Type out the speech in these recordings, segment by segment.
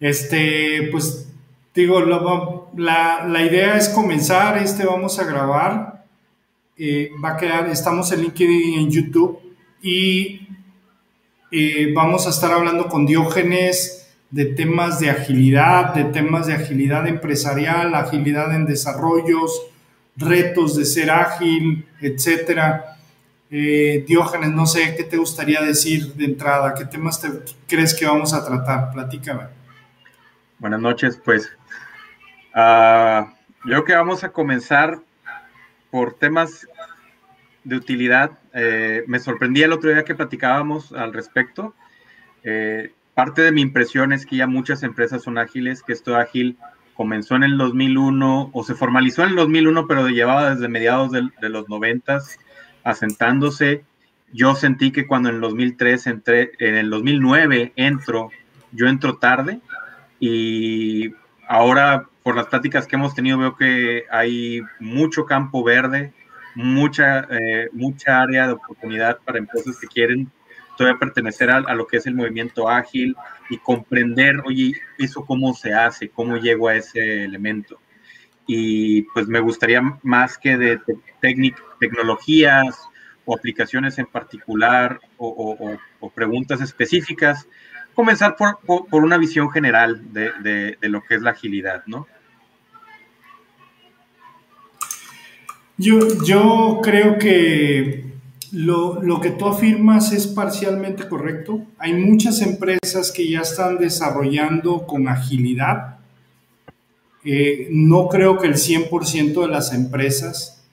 Este, pues digo, la, la, idea es comenzar, este vamos a grabar, eh, va a quedar, estamos en LinkedIn en YouTube y eh, vamos a estar hablando con Diógenes de temas de agilidad, de temas de agilidad empresarial, agilidad en desarrollos, retos de ser ágil, etcétera. Eh, Diógenes, no sé qué te gustaría decir de entrada, qué temas te, crees que vamos a tratar, platícame. Buenas noches, pues uh, yo creo que vamos a comenzar por temas de utilidad. Eh, me sorprendí el otro día que platicábamos al respecto. Eh, parte de mi impresión es que ya muchas empresas son ágiles, que esto ágil comenzó en el 2001 o se formalizó en el 2001, pero llevaba desde mediados de, los 90 asentándose. Yo sentí que cuando en el 2003 entré, en el 2009 entro, yo entro tarde y ahora por las pláticas que hemos tenido veo que hay mucho campo verde, mucha, eh, mucha área de oportunidad para empresas que quieren todavía pertenecer a, lo que es el movimiento ágil y comprender, oye, eso cómo se hace, cómo llego a ese elemento. Y pues me gustaría más que de tecnologías o aplicaciones en particular o, preguntas específicas, comenzar por, por, una visión general de, de, lo que es la agilidad, ¿no? Yo, yo creo que lo, lo, que tú afirmas es parcialmente correcto. Hay muchas empresas que ya están desarrollando con agilidad. Eh, no creo que el 100% de las empresas.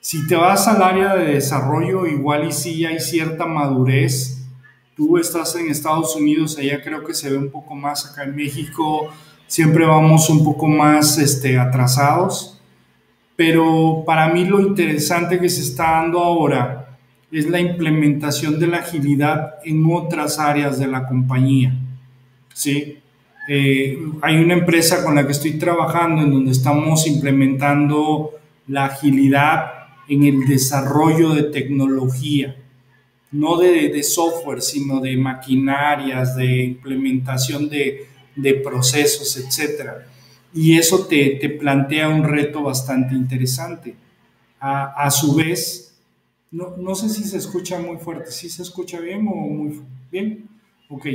Si te vas al área de desarrollo, igual y sí hay cierta madurez. Tú estás en Estados Unidos, allá creo que se ve un poco más. Acá en México siempre vamos un poco más este, atrasados pero para mí lo interesante que se está dando ahora es la implementación de la agilidad en otras áreas de la compañía. ¿sí? Eh, hay una empresa con la que estoy trabajando en donde estamos implementando la agilidad en el desarrollo de tecnología, no de, de software, sino de maquinarias, de implementación de, de procesos, etcétera y eso te, te plantea un reto bastante interesante. A, a su vez, no, no, sé si se escucha muy fuerte, si se escucha bien o muy bien. Ok.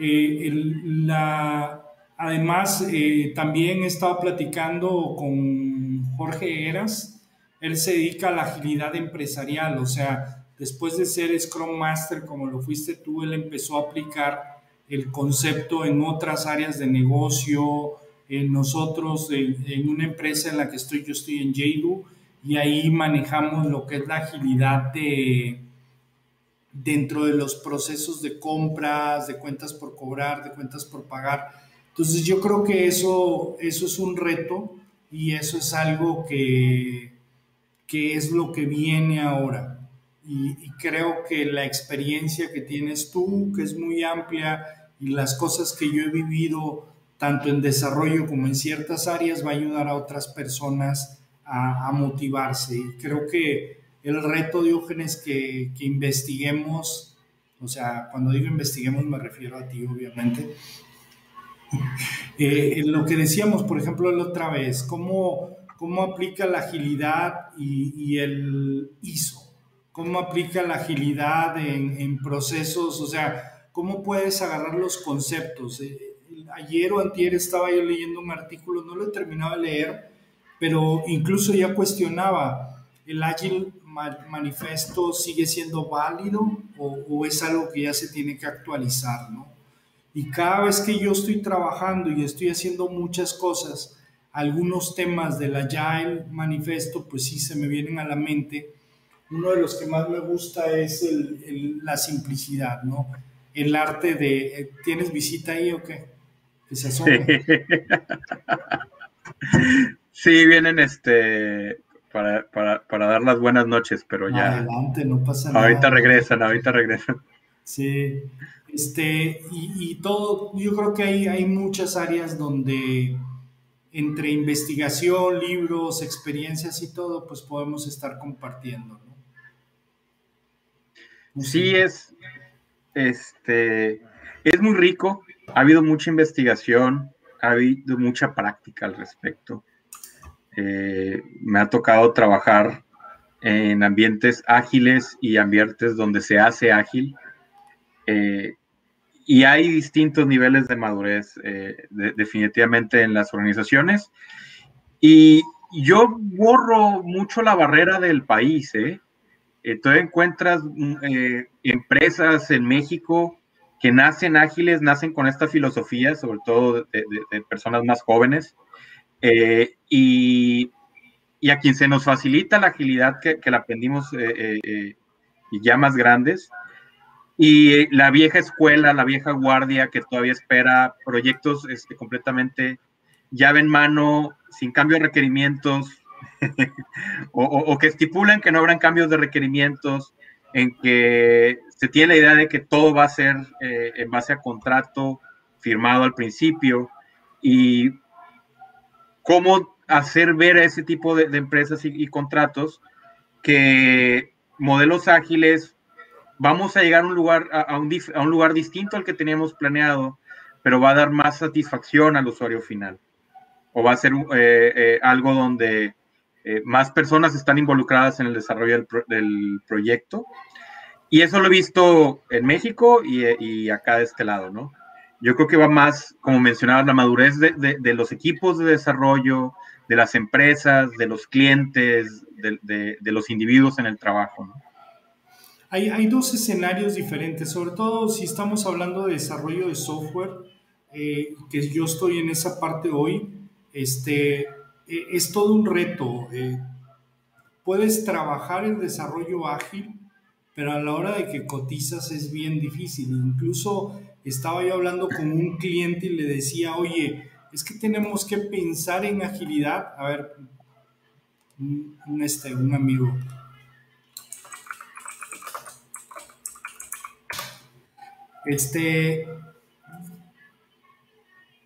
Eh, la, además, eh, también estaba platicando con Jorge Eras. Él se dedica a la agilidad empresarial, o sea, después de ser Scrum Master como lo fuiste tú, él empezó a aplicar el concepto en otras áreas de negocio, nosotros en, una empresa en la que estoy, yo estoy en y ahí manejamos lo que es la agilidad de dentro de los procesos de compras, de cuentas por cobrar, de cuentas por pagar. Entonces yo creo que eso, eso es un reto y eso es algo que, que es lo que viene ahora. Y, y, creo que la experiencia que tienes tú, que es muy amplia, y las cosas que yo he vivido tanto en desarrollo como en ciertas áreas, va a ayudar a otras personas a, motivarse. Y creo que el reto, Diógenes, que, que investiguemos, o sea, cuando digo investiguemos me refiero a ti, obviamente, eh, lo que decíamos, por ejemplo, la otra vez, cómo, cómo aplica la agilidad y, el ISO, cómo aplica la agilidad en, en, procesos, o sea, cómo puedes agarrar los conceptos. Eh, ayer o antier estaba yo leyendo un artículo, no lo he terminado de leer, pero incluso ya cuestionaba, ¿el Agile Manifesto sigue siendo válido o, es algo que ya se tiene que actualizar, ¿no? Y cada vez que yo estoy trabajando y estoy haciendo muchas cosas, algunos temas del Agile Manifesto, pues sí se me vienen a la mente. Uno de los que más me gusta es la simplicidad, ¿no? El arte de, eh, ¿tienes visita ahí o qué? Sí, vienen este para, dar las buenas noches, pero ya. Adelante, no pasa nada. Ahorita regresan, ahorita regresan. Sí, este, y, todo, yo creo que hay, hay muchas áreas donde entre investigación, libros, experiencias y todo, pues podemos estar compartiendo, sí, es, este, es muy rico ha habido mucha investigación, ha habido mucha práctica al respecto. Eh, me ha tocado trabajar en ambientes ágiles y ambientes donde se hace ágil. Eh, y hay distintos niveles de madurez eh, definitivamente en las organizaciones. Y yo borro mucho la barrera del país. ¿eh? Tú encuentras mm, empresas en México que nacen ágiles, nacen con esta filosofía, sobre todo de, personas más jóvenes, y y a quien se nos facilita la agilidad que, la aprendimos eh, eh, eh, y ya más grandes. Y la vieja escuela, la vieja guardia que todavía espera proyectos este, completamente llave en mano, sin cambio de requerimientos, o, que estipulan que no habrán cambios de requerimientos, en que se tiene la idea de que todo va a ser en base a contrato firmado al principio y cómo hacer ver a ese tipo de, empresas y, contratos que modelos ágiles, vamos a llegar a un, lugar, a, un, lugar distinto al que teníamos planeado, pero va a dar más satisfacción al usuario final. O va a ser eh, eh, algo donde eh, más personas están involucradas en el desarrollo del, proyecto. Y eso lo he visto en México y, y, acá de este lado, ¿no? Yo creo que va más, como mencionaba, la madurez de, de los equipos de desarrollo, de las empresas, de los clientes, de, los individuos en el trabajo. Hay, dos escenarios diferentes, sobre todo si estamos hablando de desarrollo de software, eh, que yo estoy en esa parte hoy, este, eh, es todo un reto. Eh, puedes trabajar el desarrollo ágil, pero a la hora de que cotizas es bien difícil. Incluso estaba yo hablando con un cliente y le decía, oye, es que tenemos que pensar en agilidad. A ver, un, este, un amigo. Este,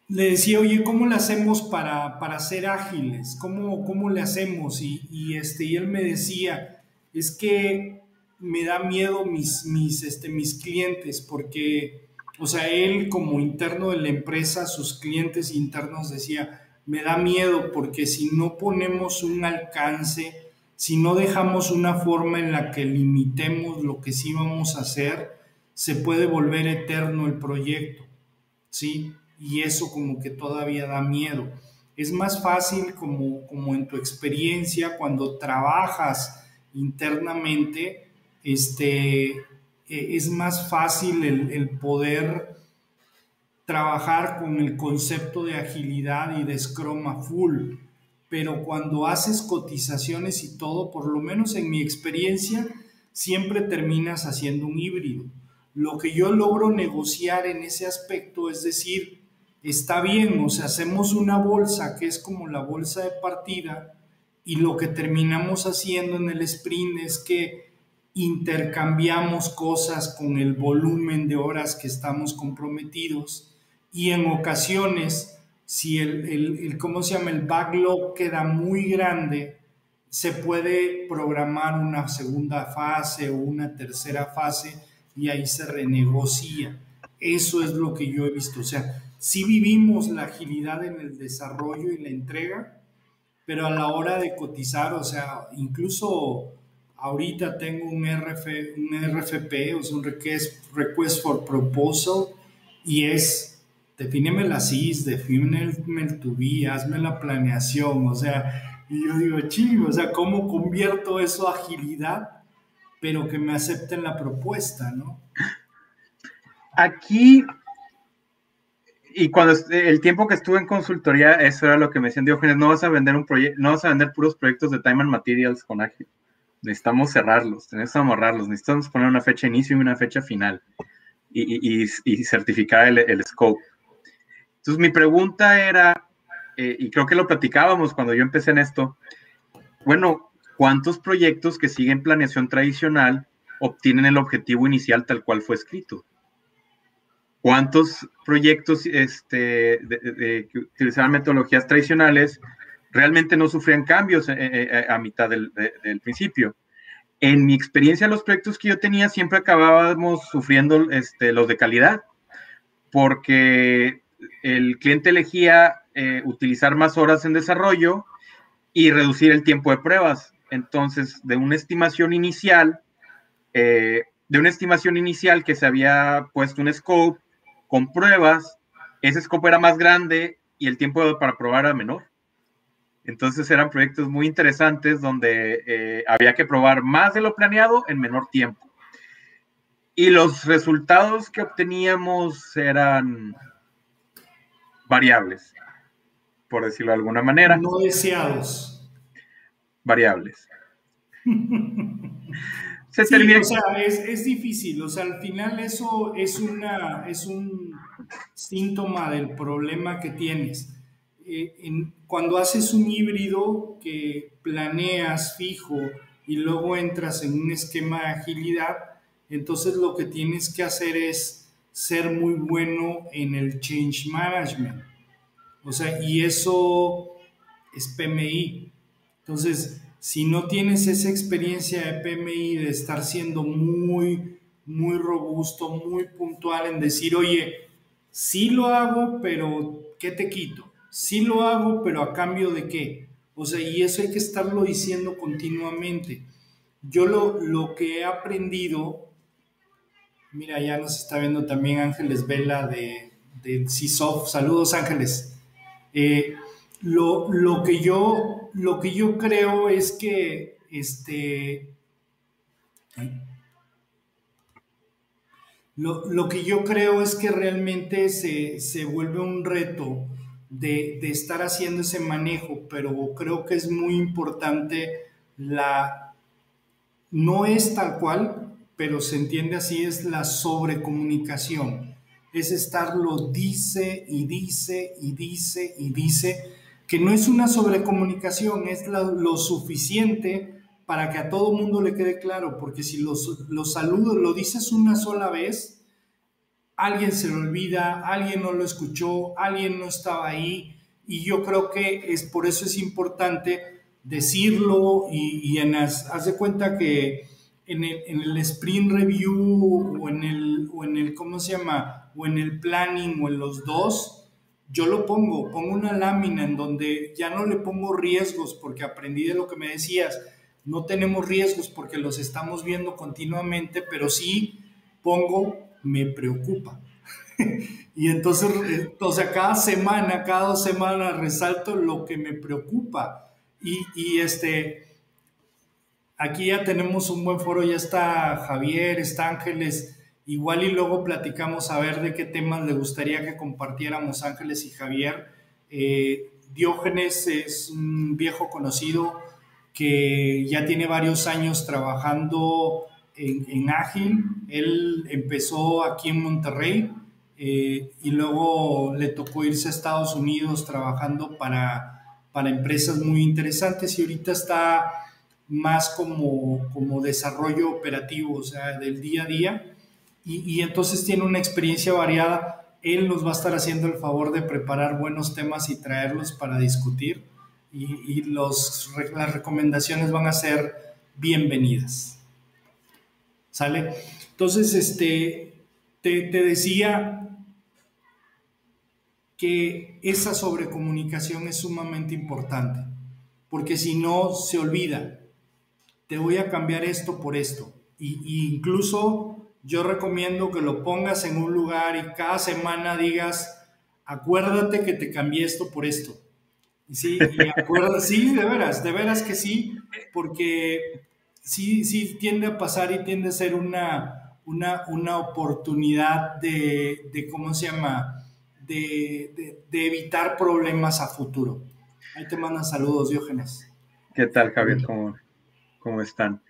le decía, oye, ¿cómo le hacemos para, para ser ágiles? ¿Cómo, ¿Cómo, le hacemos? Y, este, y él me decía, es que me da miedo mis, mis, este, mis clientes porque o sea, él como interno de la empresa, sus clientes internos decía, me da miedo porque si no ponemos un alcance, si no dejamos una forma en la que limitemos lo que sí vamos a hacer, se puede volver eterno el proyecto, ¿sí? Y eso como que todavía da miedo. Es más fácil como, como en tu experiencia cuando trabajas internamente, este, eh, es más fácil el, poder trabajar con el concepto de agilidad y de Scrum full, pero cuando haces cotizaciones y todo, por lo menos en mi experiencia, siempre terminas haciendo un híbrido. Lo que yo logro negociar en ese aspecto es decir, está bien, o sea, hacemos una bolsa que es como la bolsa de partida y lo que terminamos haciendo en el sprint es que intercambiamos cosas con el volumen de horas que estamos comprometidos y en ocasiones, si el, el, ¿cómo se llama? El backlog queda muy grande, se puede programar una segunda fase o una tercera fase y ahí se renegocia. Eso es lo que yo he visto. O sea, si vivimos la agilidad en el desarrollo y la entrega, pero a la hora de cotizar, o sea, incluso Ahorita tengo un, RF, un RFP, o sea, un request, request for Proposal, y es, defíneme la CIS, defíneme el to hazme la planeación, o sea, y yo digo, chido, o sea, ¿cómo convierto eso a agilidad, pero que me acepten la propuesta, ¿no? Aquí, y cuando el tiempo que estuve en consultoría, eso era lo que me decían, Diógenes, no vas a vender un proyecto, no vas a vender puros proyectos de time and materials con ágil necesitamos cerrarlos, tenemos que amarrarlos, necesitamos poner una fecha inicio y una fecha final y, certificar el, scope. Entonces mi pregunta era, eh, y creo que lo platicábamos cuando yo empecé en esto, bueno, ¿cuántos proyectos que siguen planeación tradicional obtienen el objetivo inicial tal cual fue escrito? ¿Cuántos proyectos este, que utilizaban metodologías tradicionales realmente no sufrían cambios eh, eh, eh, a mitad del, principio. En mi experiencia, los proyectos que yo tenía siempre acabábamos sufriendo este, los de calidad, porque el cliente elegía utilizar más horas en desarrollo y reducir el tiempo de pruebas. Entonces, de una estimación inicial, de una estimación inicial que se había puesto un scope con pruebas, ese scope era más grande y el tiempo para probar era menor. Entonces eran proyectos muy interesantes donde eh, había que probar más de lo planeado en menor tiempo. Y los resultados que obteníamos eran variables, por decirlo de alguna manera. No deseados. Variables. Se o sea, es, difícil, o sea, al final eso es, una, es un síntoma del problema que tienes. Eh, cuando haces un híbrido que planeas fijo y luego entras en un esquema de agilidad, entonces lo que tienes que hacer es ser muy bueno en el change management. O sea, y eso es PMI. Entonces, si no tienes esa experiencia de PMI, de estar siendo muy, muy robusto, muy puntual en decir, oye, sí lo hago, pero ¿qué te quito? Sí lo hago, pero a cambio de qué? O sea, y eso hay que estarlo diciendo continuamente. Yo lo, lo que he aprendido, mira, ya nos está viendo también Ángeles Vela de, de CISOF. Saludos, Ángeles. Eh, lo, lo, que yo, lo que yo creo es que este, lo, que yo creo es que realmente se, vuelve un reto de, de, estar haciendo ese manejo, pero creo que es muy importante la, no es tal cual, pero se entiende así, es la sobrecomunicación. Es estarlo dice y dice y dice y dice que no es una sobrecomunicación, es lo, suficiente para que a todo mundo le quede claro, porque si los, los saludos lo dices una sola vez, alguien se lo olvida, alguien no lo escuchó, alguien no estaba ahí, y yo creo que es por eso es importante decirlo y, en haz de cuenta que en el, en el, sprint review o en el, o en el, ¿cómo se llama? O en el planning o en los dos, yo lo pongo, pongo una lámina en donde ya no le pongo riesgos porque aprendí de lo que me decías, no tenemos riesgos porque los estamos viendo continuamente, pero sí pongo me preocupa. y entonces, entonces, cada semana, cada dos semanas resalto lo que me preocupa. Y, y este, aquí ya tenemos un buen foro, ya está Javier, está Ángeles, Igual y luego platicamos a ver de qué temas le gustaría que compartiéramos Ángeles y Javier. Eh, Diógenes es un viejo conocido que ya tiene varios años trabajando en, Ágil. Él empezó aquí en Monterrey eh, y luego le tocó irse a Estados Unidos trabajando para, para empresas muy interesantes y ahorita está más como, como desarrollo operativo, o sea, del día a día y, entonces tiene una experiencia variada. Él nos va a estar haciendo el favor de preparar buenos temas y traerlos para discutir y, los, las recomendaciones van a ser bienvenidas. ¿Sale? Entonces, este, te, te decía que esa sobrecomunicación es sumamente importante, porque si no, se olvida, te voy a cambiar esto por esto. Y, incluso yo recomiendo que lo pongas en un lugar y cada semana digas, acuérdate que te cambié esto por esto. Sí, y sí, de veras, de veras que sí, porque sí, sí tiende a pasar y tiende a ser una, una, una oportunidad de, de, ¿cómo se llama? De, de, evitar problemas a futuro. Ahí te mandan saludos, Diógenes. ¿Qué tal, Javier? ¿Cómo, cómo están?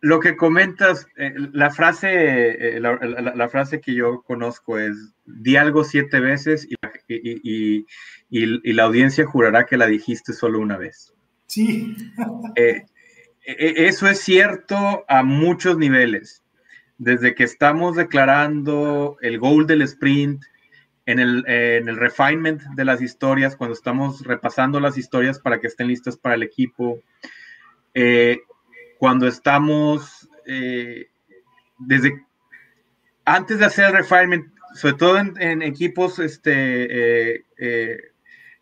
Lo que comentas, eh, la frase, eh, la, frase que yo conozco es, di algo siete veces y, la audiencia jurará que la dijiste solo una vez. Sí. Eh, eso es cierto a muchos niveles. Desde que estamos declarando el goal del sprint, en el, en el refinement de las historias, cuando estamos repasando las historias para que estén listas para el equipo, cuando estamos, eh, desde antes de hacer el refinement, sobre todo en, equipos este, eh,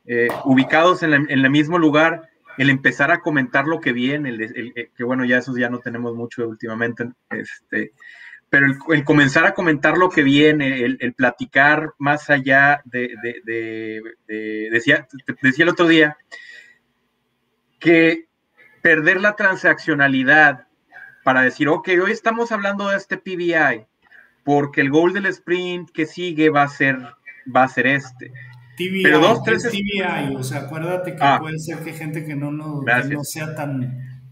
eh, ubicados en, el mismo lugar, el empezar a comentar lo que viene, el, que bueno, ya eso ya no tenemos mucho últimamente, este, pero el, comenzar a comentar lo que viene, el, platicar más allá de, decía, decía el otro día, que perder la transaccionalidad para decir, ok, hoy estamos hablando de este PBI, porque el goal del sprint que sigue va a ser, va a ser este. TBI, Pero dos, tres TBI, o sea, acuérdate que ah. puede ser que gente que no, no, no sea tan...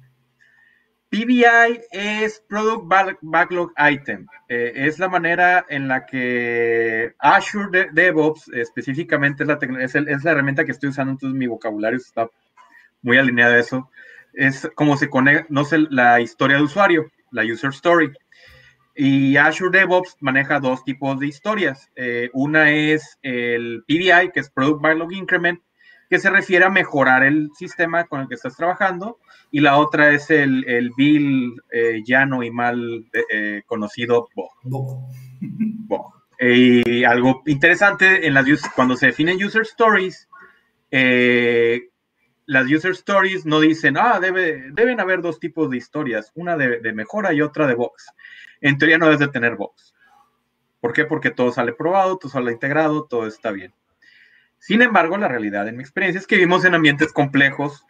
PBI es Product Backlog Item. Eh, es la manera en la que Azure DevOps específicamente es la, es, es la herramienta que estoy usando, entonces mi vocabulario está muy alineado a eso. Es como se conecta, no sé, la historia de usuario, la user story. Y Azure DevOps maneja dos tipos de historias. Eh, una es el PBI, que es Product Backlog Increment, que se refiere a mejorar el sistema con el que estás trabajando. Y la otra es el, el bill eh, llano y mal eh, conocido BOG. Y algo interesante, en las, cuando se definen user stories, las user stories no dicen, ah, debe, deben haber dos tipos de historias, una de, de mejora y otra de box en teoría no debes de tener box. ¿Por qué? Porque todo sale probado, todo sale integrado, todo está bien. Sin embargo, la realidad en mi experiencia es que vivimos en ambientes complejos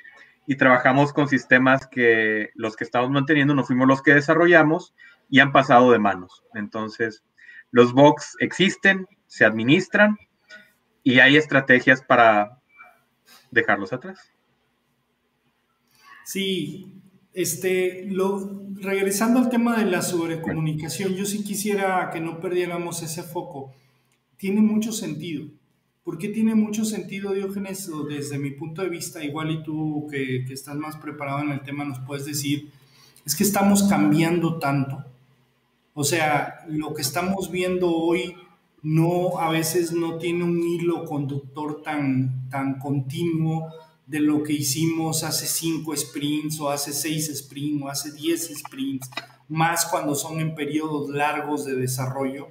y trabajamos con sistemas que los que estamos manteniendo no fuimos los que desarrollamos y han pasado de manos. Entonces, los box existen, se administran y hay estrategias para dejarlos atrás. Sí, este, regresando al tema de la sobrecomunicación, yo sí quisiera que no perdiéramos ese foco. Tiene mucho sentido. ¿Por qué tiene mucho sentido, Diógenes? Desde mi punto de vista, igual y tú que, que estás más preparado en el tema nos puedes decir, es que estamos cambiando tanto. O sea, lo que estamos viendo hoy no a veces no tiene un hilo conductor tan, tan continuo de lo que hicimos hace cinco sprints o hace seis sprints o hace diez sprints, más cuando son en periodos largos de desarrollo.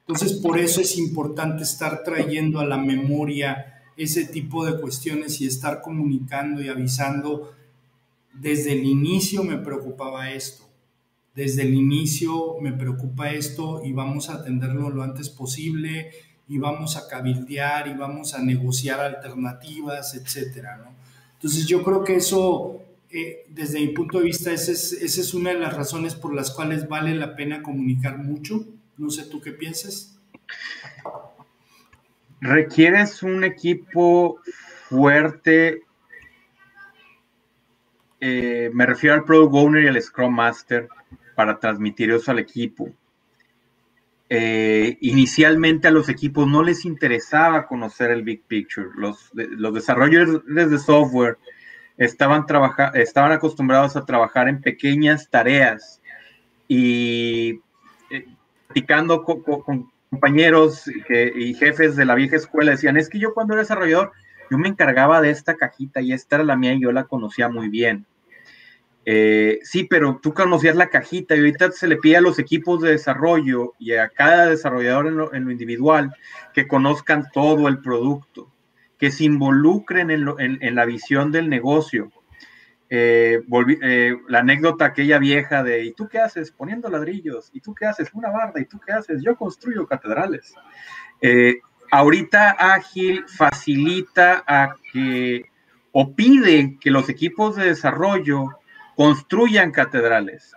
Entonces, por eso es importante estar trayendo a la memoria ese tipo de cuestiones y estar comunicando y avisando. Desde el inicio me preocupaba esto. Desde el inicio me preocupa esto y vamos a atenderlo lo antes posible y vamos a cabildear y vamos a negociar alternativas, etcétera, ¿no? Entonces yo creo que eso, eh, desde mi punto de vista, esa es, una de las razones por las cuales vale la pena comunicar mucho. No sé tú qué piensas. Requieres un equipo fuerte. Eh, me refiero al Product Owner y al Scrum Master para transmitir eso al equipo. Eh, inicialmente a los equipos no les interesaba conocer el big picture. Los, desarrolladores de software estaban, estaban acostumbrados a trabajar en pequeñas tareas y eh, platicando con, compañeros y jefes de la vieja escuela decían, es que yo cuando era desarrollador, yo me encargaba de esta cajita y esta era la mía y yo la conocía muy bien. Eh, sí, pero tú conocías la cajita y ahorita se le pide a los equipos de desarrollo y a cada desarrollador en lo, individual que conozcan todo el producto, que se involucren en, la visión del negocio. Eh, eh, la anécdota aquella vieja de ¿y tú qué haces? Poniendo ladrillos, ¿y tú qué haces? Una barda, ¿y tú qué haces? Yo construyo catedrales. ahorita Ágil facilita a que o pide que los equipos de desarrollo construyan catedrales.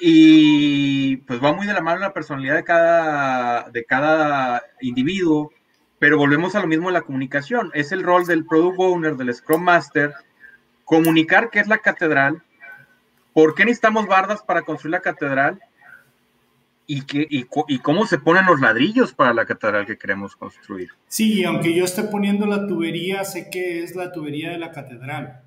Y pues va muy de la mano la personalidad de cada, de cada individuo, pero volvemos a lo mismo de la comunicación. Es el rol del Product Owner, del Scrum Master, comunicar qué es la catedral, por qué necesitamos bardas para construir la catedral y, y, y, cómo se ponen los ladrillos para la catedral que queremos construir. Sí, aunque yo esté poniendo la tubería, sé que es la tubería de la catedral.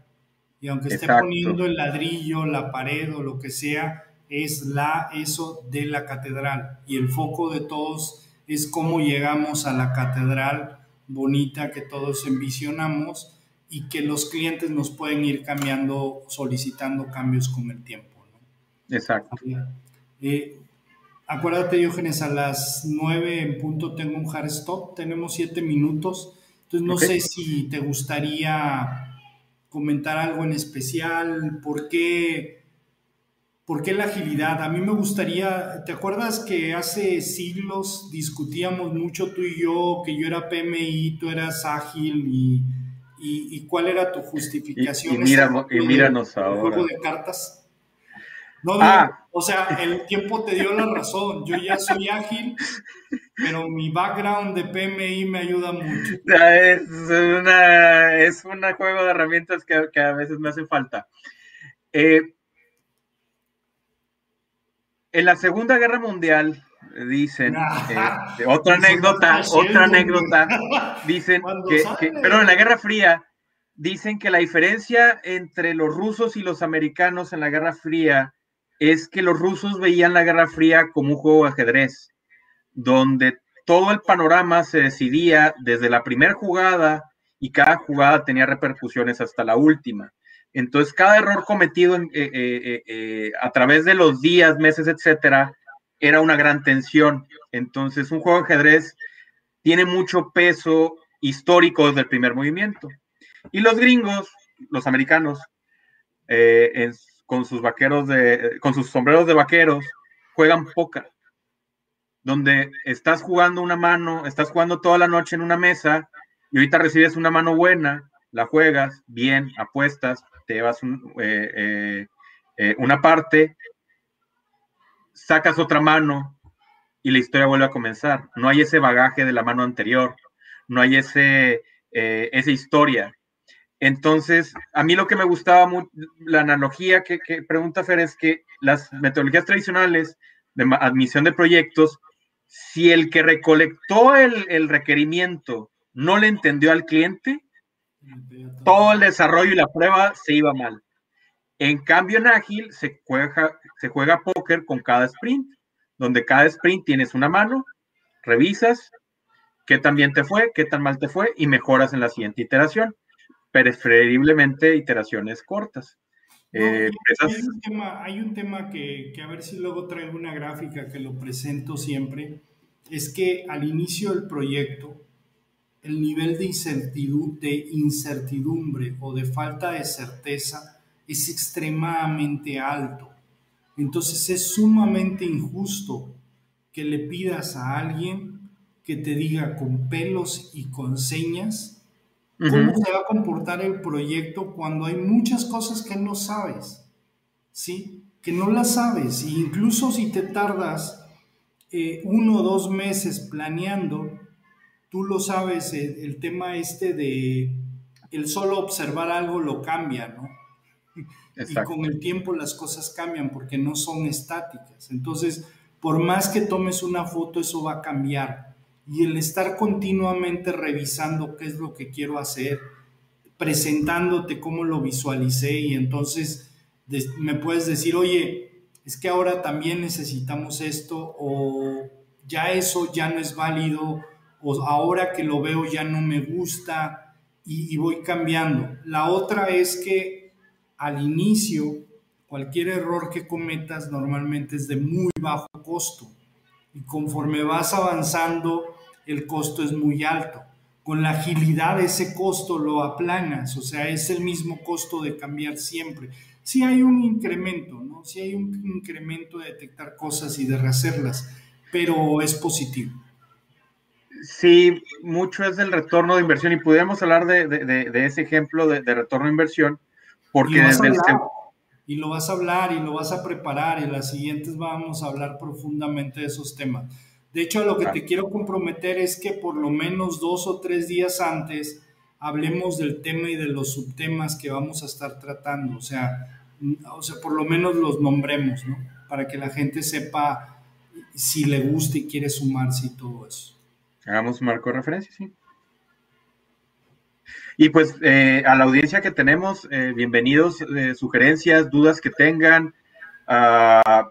Y aunque esté poniendo el ladrillo, la pared o lo que sea, es la eso de la catedral. Y el foco de todos es cómo llegamos a la catedral bonita que todos envisionamos y que los clientes nos pueden ir cambiando, solicitando cambios con el tiempo. Exacto. Eh, Acuérdate, Diógenes, a las 9 en punto tengo un hard stop, tenemos 7 minutos, entonces no sé si te gustaría comentar algo en especial, por qué, por qué la agilidad. A mí me gustaría, ¿te acuerdas que hace siglos discutíamos mucho tú y yo, que yo era PMI, tú eras ágil y, y, cuál era tu justificación? Y, y, míranos ahora. juego de cartas. No, ah. o sea, el tiempo te dio la razón. Yo ya soy ágil, pero mi background de PMI me ayuda mucho. Es una, es un juego de herramientas que, a veces me hace falta. Eh, en la Segunda Guerra Mundial, dicen, eh, otra anécdota, otra anécdota, dicen que, pero en la Guerra Fría, dicen que la diferencia entre los rusos y los americanos en la Guerra Fría es que los rusos veían la Guerra Fría como un juego de ajedrez, donde todo el panorama se decidía desde la primera jugada y cada jugada tenía repercusiones hasta la última. Entonces, cada error cometido eh, eh, eh, a través de los días, meses, etcétera, era una gran tensión. Entonces, un juego de ajedrez tiene mucho peso histórico desde el primer movimiento. Y los gringos, los americanos, en con sus vaqueros de, con sus sombreros de vaqueros, juegan póker, donde estás jugando una mano, estás jugando toda la noche en una mesa y ahorita recibes una mano buena, la juegas bien, apuestas, te llevas eh, eh, eh, una parte, sacas otra mano y la historia vuelve a comenzar. No hay ese bagaje de la mano anterior, no hay ese, esa historia. Entonces, a mí lo que me gustaba la analogía que, pregunta Fer es que las metodologías tradicionales de admisión de proyectos, si el que recolectó el, requerimiento no le entendió al cliente, todo el desarrollo y la prueba se iba mal. En cambio, en Ágil se juega, se juega póker con cada sprint, donde cada sprint tienes una mano, revisas qué tan bien te fue, qué tan mal te fue y mejoras en la siguiente iteración preferiblemente iteraciones cortas. Eh, hay, un tema, que, a ver si luego traigo una gráfica que lo presento siempre, es que al inicio del proyecto el nivel de incertidumbre, de incertidumbre o de falta de certeza es extremadamente alto. Entonces es sumamente injusto que le pidas a alguien que te diga con pelos y con señas cómo se va a comportar el proyecto cuando hay muchas cosas que no sabes, ¿sí? Que no las sabes. E incluso si te tardas eh, uno o dos meses planeando, tú lo sabes, el, tema este de el solo observar algo lo cambia, ¿no? Y con el tiempo las cosas cambian porque no son estáticas. Entonces, por más que tomes una foto, eso va a cambiar y el estar continuamente revisando qué es lo que quiero hacer, presentándote cómo lo visualicé y entonces me puedes decir, oye, es que ahora también necesitamos esto o ya eso ya no es válido o ahora que lo veo ya no me gusta y, y voy cambiando. La otra es que al inicio cualquier error que cometas normalmente es de muy bajo costo y conforme vas avanzando el costo es muy alto. Con la agilidad ese costo lo aplanas, o sea, es el mismo costo de cambiar siempre. Si hay un incremento, ¿no? Si hay un incremento de detectar cosas y de rehacerlas, pero es positivo. Sí, mucho es del retorno de inversión y pudiéramos hablar de, ese ejemplo de, retorno de inversión, porque desde el... Y lo vas a hablar y lo vas a preparar y en las siguientes vamos a hablar profundamente de esos temas. De hecho, lo que te quiero comprometer es que por lo menos dos o tres días antes hablemos del tema y de los subtemas que vamos a estar tratando. O sea, o sea por lo menos los nombremos, ¿no? Para que la gente sepa si le gusta y quiere sumarse y todo eso. Hagamos marco de referencia, sí. Y pues eh, a la audiencia que tenemos, eh, bienvenidos, eh, sugerencias, dudas que tengan. Uh,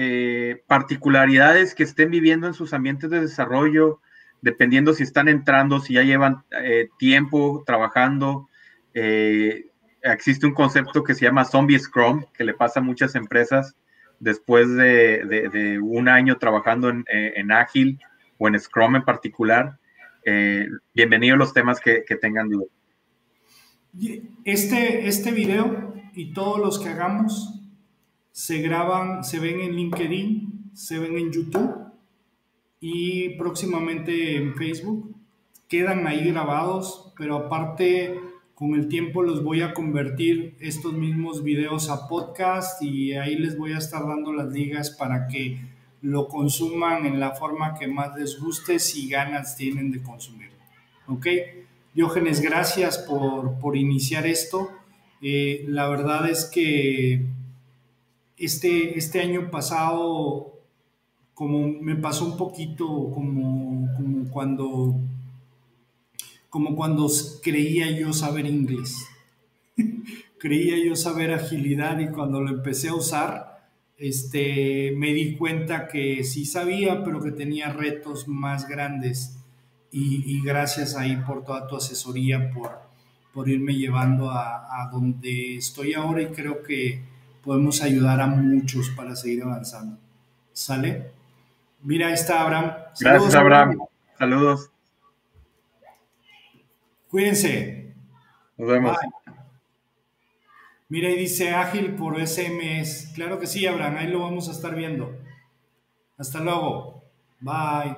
eh, particularidades que estén viviendo en sus ambientes de desarrollo, dependiendo si están entrando, si ya llevan eh, tiempo trabajando. Eh, existe un concepto que se llama Zombie Scrum, que le pasa a muchas empresas, después de, un año trabajando en, Ágil o en Scrum en particular. Bienvenidos los temas que, que tengan duda. Este, este video y todos los que hagamos se graban, se ven en LinkedIn, se ven en YouTube y próximamente en Facebook. Quedan ahí grabados, pero aparte con el tiempo los voy a convertir estos mismos videos a podcast y ahí les voy a estar dando las ligas para que lo consuman en la forma que más les guste si ganas tienen de consumirlo. ¿Ok? Diógenes, gracias por, por iniciar esto. Eh, la verdad es que este, este año pasado, como me pasó un poquito como, como cuando como cuando creía yo saber inglés. creía yo saber agilidad y cuando lo empecé a usar, este, me di cuenta que sí sabía, pero que tenía retos más grandes. Y, gracias ahí por toda tu asesoría, por, por irme llevando a, a, donde estoy ahora y creo que podemos ayudar a muchos para seguir avanzando. ¿Sale? Mira, ahí está Abraham. Gracias, Abraham. Saludos. Cuídense. Nos vemos. Mira, y dice ágil por SMS. Claro que sí, Abraham, ahí lo vamos a estar viendo. Hasta luego. Bye.